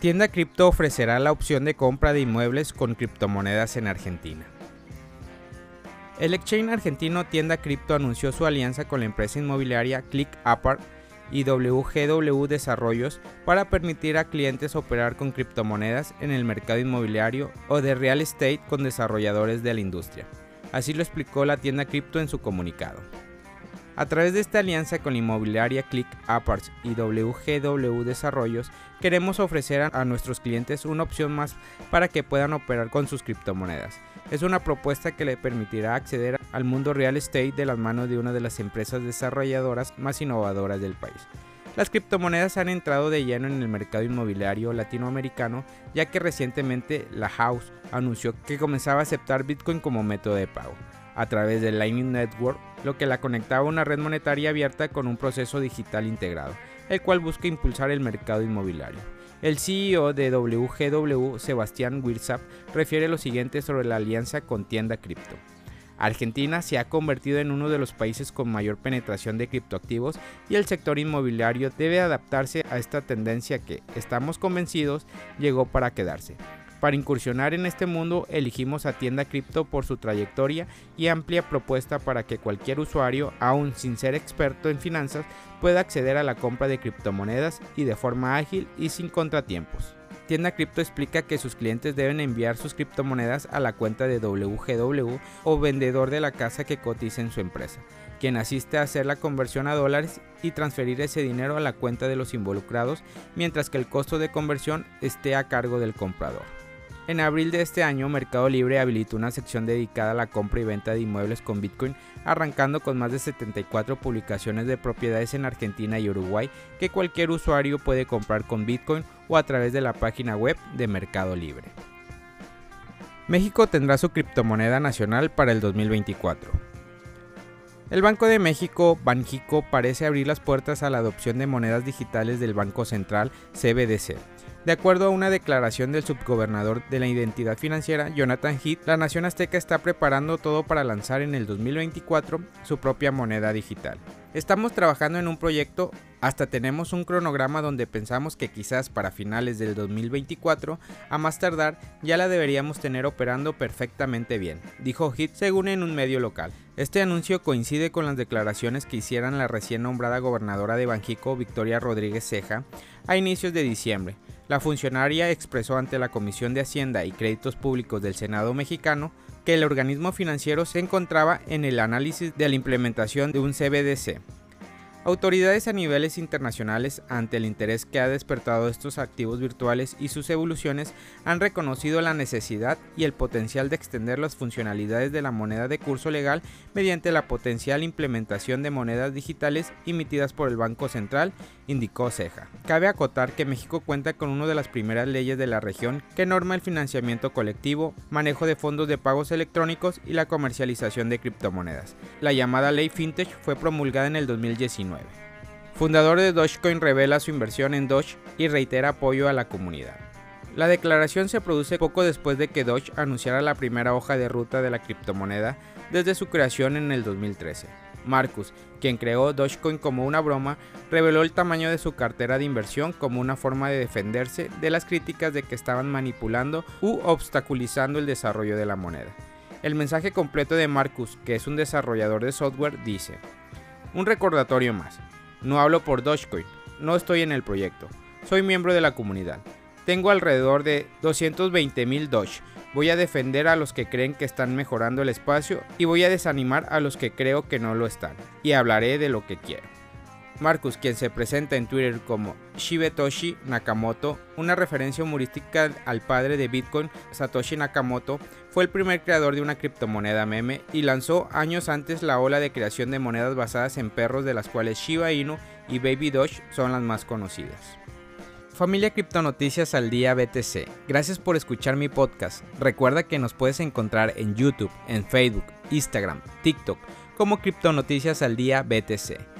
Tienda Cripto ofrecerá la opción de compra de inmuebles con criptomonedas en Argentina. El exchange argentino Tienda Cripto anunció su alianza con la empresa inmobiliaria ClickApart y WGW Desarrollos para permitir a clientes operar con criptomonedas en el mercado inmobiliario o de real estate con desarrolladores de la industria. Así lo explicó la tienda cripto en su comunicado. A través de esta alianza con la inmobiliaria Click Aparts y WGW Desarrollos, queremos ofrecer a nuestros clientes una opción más para que puedan operar con sus criptomonedas. Es una propuesta que le permitirá acceder al mundo real estate de las manos de una de las empresas desarrolladoras más innovadoras del país. Las criptomonedas han entrado de lleno en el mercado inmobiliario latinoamericano, ya que recientemente la House anunció que comenzaba a aceptar Bitcoin como método de pago a través del Lightning Network, lo que la conectaba a una red monetaria abierta con un proceso digital integrado, el cual busca impulsar el mercado inmobiliario. El CEO de WGW, Sebastián Wirzap, refiere lo siguiente sobre la alianza con Tienda Cripto. Argentina se ha convertido en uno de los países con mayor penetración de criptoactivos y el sector inmobiliario debe adaptarse a esta tendencia que, estamos convencidos, llegó para quedarse. Para incursionar en este mundo elegimos a Tienda Cripto por su trayectoria y amplia propuesta para que cualquier usuario, aún sin ser experto en finanzas, pueda acceder a la compra de criptomonedas y de forma ágil y sin contratiempos. Tienda Cripto explica que sus clientes deben enviar sus criptomonedas a la cuenta de WGW o vendedor de la casa que cotiza en su empresa, quien asiste a hacer la conversión a dólares y transferir ese dinero a la cuenta de los involucrados, mientras que el costo de conversión esté a cargo del comprador. En abril de este año, Mercado Libre habilitó una sección dedicada a la compra y venta de inmuebles con Bitcoin, arrancando con más de 74 publicaciones de propiedades en Argentina y Uruguay que cualquier usuario puede comprar con Bitcoin o a través de la página web de Mercado Libre. México tendrá su criptomoneda nacional para el 2024. El Banco de México, Banjico, parece abrir las puertas a la adopción de monedas digitales del Banco Central, CBDC de acuerdo a una declaración del subgobernador de la identidad financiera, Jonathan Heath, la nación azteca está preparando todo para lanzar en el 2024 su propia moneda digital. Estamos trabajando en un proyecto, hasta tenemos un cronograma donde pensamos que quizás para finales del 2024, a más tardar, ya la deberíamos tener operando perfectamente bien, dijo Heath según en un medio local. Este anuncio coincide con las declaraciones que hicieron la recién nombrada gobernadora de Banjico, Victoria Rodríguez Ceja, a inicios de diciembre, la funcionaria expresó ante la Comisión de Hacienda y Créditos Públicos del Senado mexicano que el organismo financiero se encontraba en el análisis de la implementación de un CBDC, Autoridades a niveles internacionales, ante el interés que ha despertado estos activos virtuales y sus evoluciones, han reconocido la necesidad y el potencial de extender las funcionalidades de la moneda de curso legal mediante la potencial implementación de monedas digitales emitidas por el Banco Central, indicó Ceja. Cabe acotar que México cuenta con una de las primeras leyes de la región que norma el financiamiento colectivo, manejo de fondos de pagos electrónicos y la comercialización de criptomonedas. La llamada Ley Fintech fue promulgada en el 2019. Fundador de Dogecoin revela su inversión en Doge y reitera apoyo a la comunidad. La declaración se produce poco después de que Doge anunciara la primera hoja de ruta de la criptomoneda desde su creación en el 2013. Marcus, quien creó Dogecoin como una broma, reveló el tamaño de su cartera de inversión como una forma de defenderse de las críticas de que estaban manipulando u obstaculizando el desarrollo de la moneda. El mensaje completo de Marcus, que es un desarrollador de software, dice, un recordatorio más. No hablo por Dogecoin, no estoy en el proyecto. Soy miembro de la comunidad. Tengo alrededor de 220.000 Doge. Voy a defender a los que creen que están mejorando el espacio y voy a desanimar a los que creo que no lo están. Y hablaré de lo que quiero. Marcus, quien se presenta en Twitter como Shibetoshi Nakamoto, una referencia humorística al padre de Bitcoin, Satoshi Nakamoto, fue el primer creador de una criptomoneda meme y lanzó años antes la ola de creación de monedas basadas en perros de las cuales Shiba Inu y Baby Doge son las más conocidas. Familia Criptonoticias al Día BTC, gracias por escuchar mi podcast. Recuerda que nos puedes encontrar en YouTube, en Facebook, Instagram, TikTok como Criptonoticias al Día BTC.